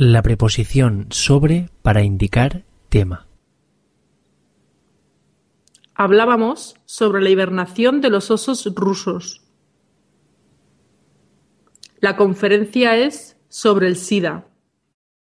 la preposición sobre para indicar tema. Hablábamos sobre la hibernación de los osos rusos. La conferencia es sobre el SIDA.